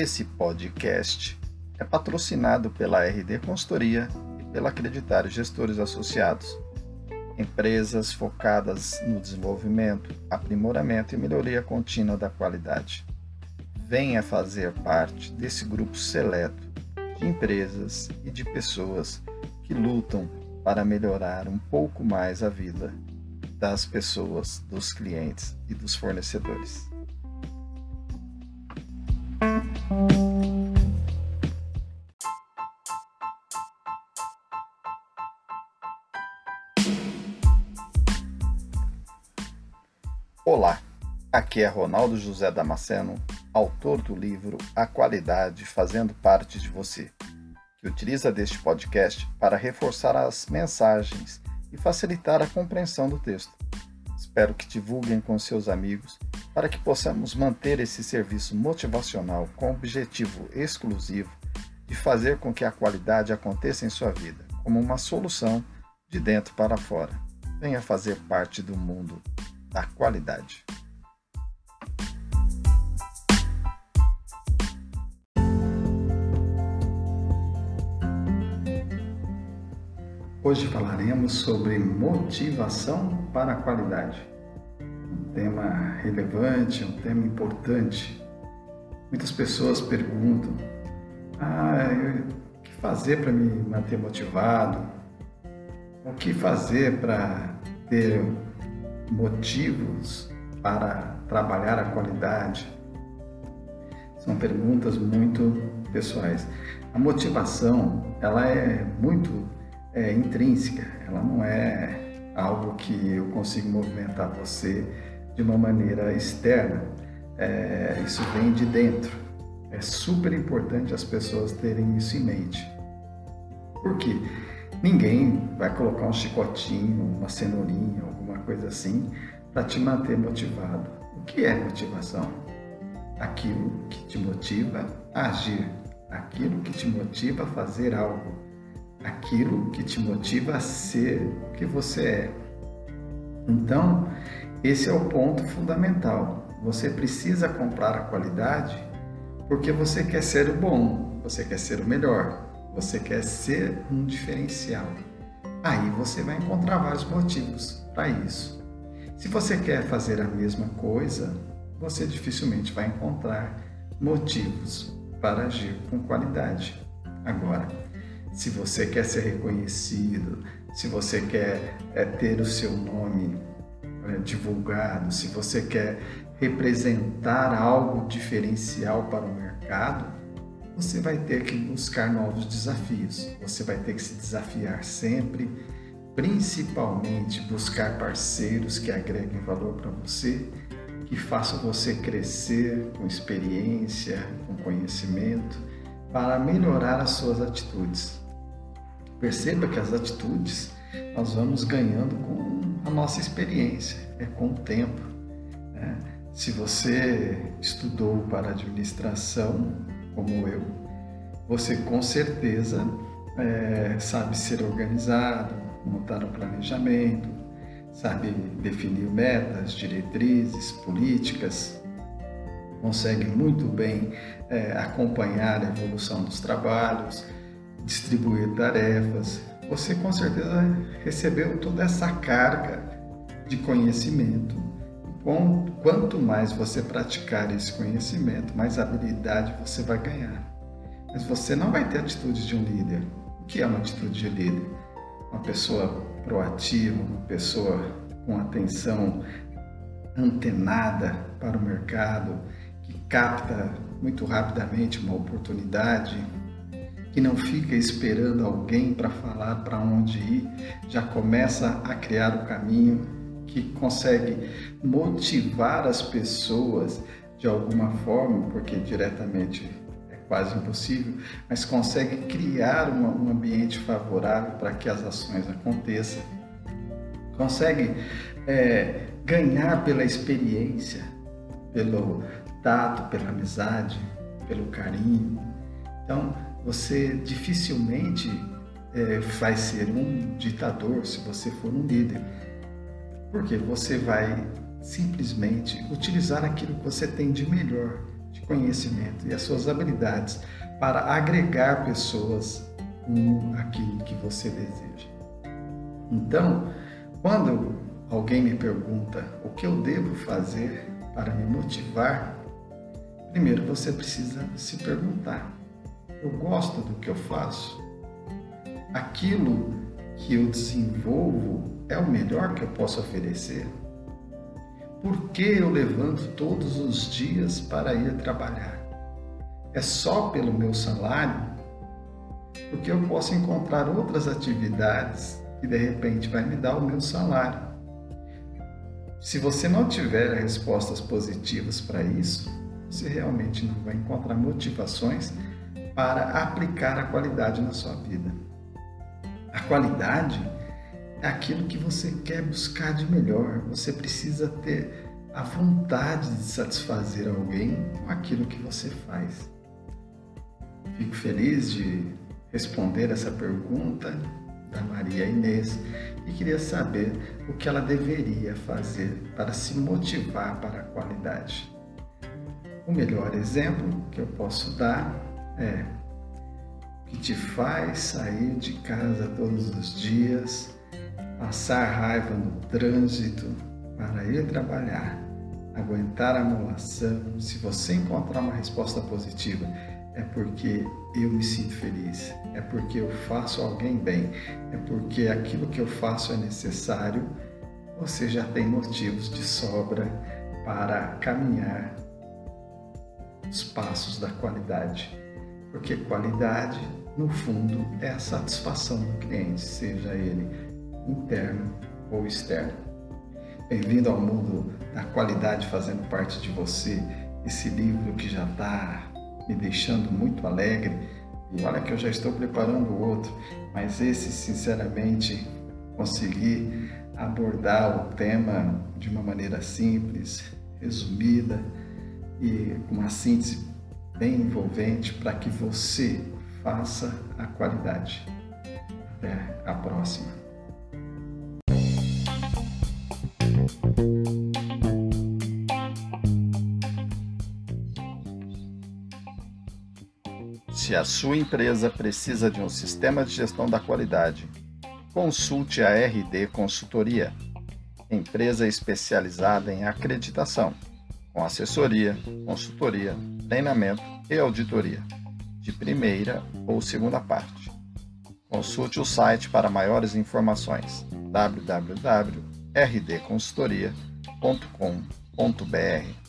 Esse podcast é patrocinado pela RD Consultoria e pela Acreditário Gestores Associados, empresas focadas no desenvolvimento, aprimoramento e melhoria contínua da qualidade. Venha fazer parte desse grupo seleto de empresas e de pessoas que lutam para melhorar um pouco mais a vida das pessoas, dos clientes e dos fornecedores. Olá, aqui é Ronaldo José Damasceno, autor do livro A Qualidade Fazendo Parte de Você, que utiliza deste podcast para reforçar as mensagens e facilitar a compreensão do texto. Espero que divulguem com seus amigos para que possamos manter esse serviço motivacional com o objetivo exclusivo de fazer com que a qualidade aconteça em sua vida, como uma solução de dentro para fora. Venha fazer parte do mundo da qualidade. Hoje falaremos sobre motivação para a qualidade. Um tema relevante, um tema importante. Muitas pessoas perguntam: ah, o que fazer para me manter motivado? O que fazer para ter motivos para trabalhar a qualidade? São perguntas muito pessoais. A motivação, ela é muito é intrínseca, ela não é algo que eu consigo movimentar você de uma maneira externa. É, isso vem de dentro. É super importante as pessoas terem isso em mente. Por quê? Ninguém vai colocar um chicotinho, uma cenourinha, coisa assim, para te manter motivado. O que é motivação? Aquilo que te motiva a agir, aquilo que te motiva a fazer algo aquilo que te motiva a ser o que você é. Então, esse é o ponto fundamental. Você precisa comprar a qualidade porque você quer ser o bom, você quer ser o melhor, você quer ser um diferencial. Aí você vai encontrar vários motivos para isso. Se você quer fazer a mesma coisa, você dificilmente vai encontrar motivos para agir com qualidade. Agora, se você quer ser reconhecido, se você quer é, ter o seu nome é, divulgado, se você quer representar algo diferencial para o mercado, você vai ter que buscar novos desafios. Você vai ter que se desafiar sempre, principalmente buscar parceiros que agreguem valor para você, que façam você crescer com experiência, com conhecimento, para melhorar as suas atitudes. Perceba que as atitudes nós vamos ganhando com a nossa experiência, é com o tempo. Né? Se você estudou para administração, como eu, você com certeza é, sabe ser organizado, montar um planejamento, sabe definir metas, diretrizes, políticas, consegue muito bem é, acompanhar a evolução dos trabalhos, distribuir tarefas. Você com certeza recebeu toda essa carga de conhecimento. Quanto mais você praticar esse conhecimento, mais habilidade você vai ganhar. Mas você não vai ter atitudes de um líder. O que é uma atitude de líder? Uma pessoa proativa, uma pessoa com atenção antenada para o mercado, que capta muito rapidamente uma oportunidade, que não fica esperando alguém para falar para onde ir, já começa a criar o caminho, que consegue motivar as pessoas de alguma forma, porque diretamente quase impossível, mas consegue criar uma, um ambiente favorável para que as ações aconteçam, consegue é, ganhar pela experiência, pelo tato, pela amizade, pelo carinho. Então, você dificilmente é, vai ser um ditador se você for um líder. Porque você vai simplesmente utilizar aquilo que você tem de melhor, conhecimento e as suas habilidades para agregar pessoas com aquilo que você deseja. Então, quando alguém me pergunta o que eu devo fazer para me motivar, primeiro você precisa se perguntar: eu gosto do que eu faço? Aquilo que eu desenvolvo é o melhor que eu posso oferecer? Por que eu levanto todos os dias para ir trabalhar? É só pelo meu salário? Porque eu posso encontrar outras atividades que de repente vai me dar o meu salário. Se você não tiver respostas positivas para isso, você realmente não vai encontrar motivações para aplicar a qualidade na sua vida. A qualidade aquilo que você quer buscar de melhor. Você precisa ter a vontade de satisfazer alguém com aquilo que você faz. Fico feliz de responder essa pergunta da Maria Inês e queria saber o que ela deveria fazer para se motivar para a qualidade. O melhor exemplo que eu posso dar é que te faz sair de casa todos os dias, passar raiva no trânsito para ir trabalhar, aguentar a amolação. Se você encontrar uma resposta positiva, é porque eu me sinto feliz, é porque eu faço alguém bem, é porque aquilo que eu faço é necessário, você já tem motivos de sobra para caminhar os passos da qualidade. Porque qualidade, no fundo, é a satisfação do cliente, seja ele interno ou externo. Bem-vindo ao mundo da qualidade fazendo parte de você, esse livro que já está me deixando muito alegre. E olha que eu já estou preparando outro, mas esse, sinceramente, consegui abordar o tema de uma maneira simples, resumida e com uma síntese bem envolvente para que você faça a qualidade. Até a próxima. Se a sua empresa precisa de um sistema de gestão da qualidade, consulte a RD Consultoria, empresa especializada em acreditação, com assessoria, consultoria, treinamento e auditoria, de primeira ou segunda parte. Consulte o site para maiores informações www.rdconsultoria.com.br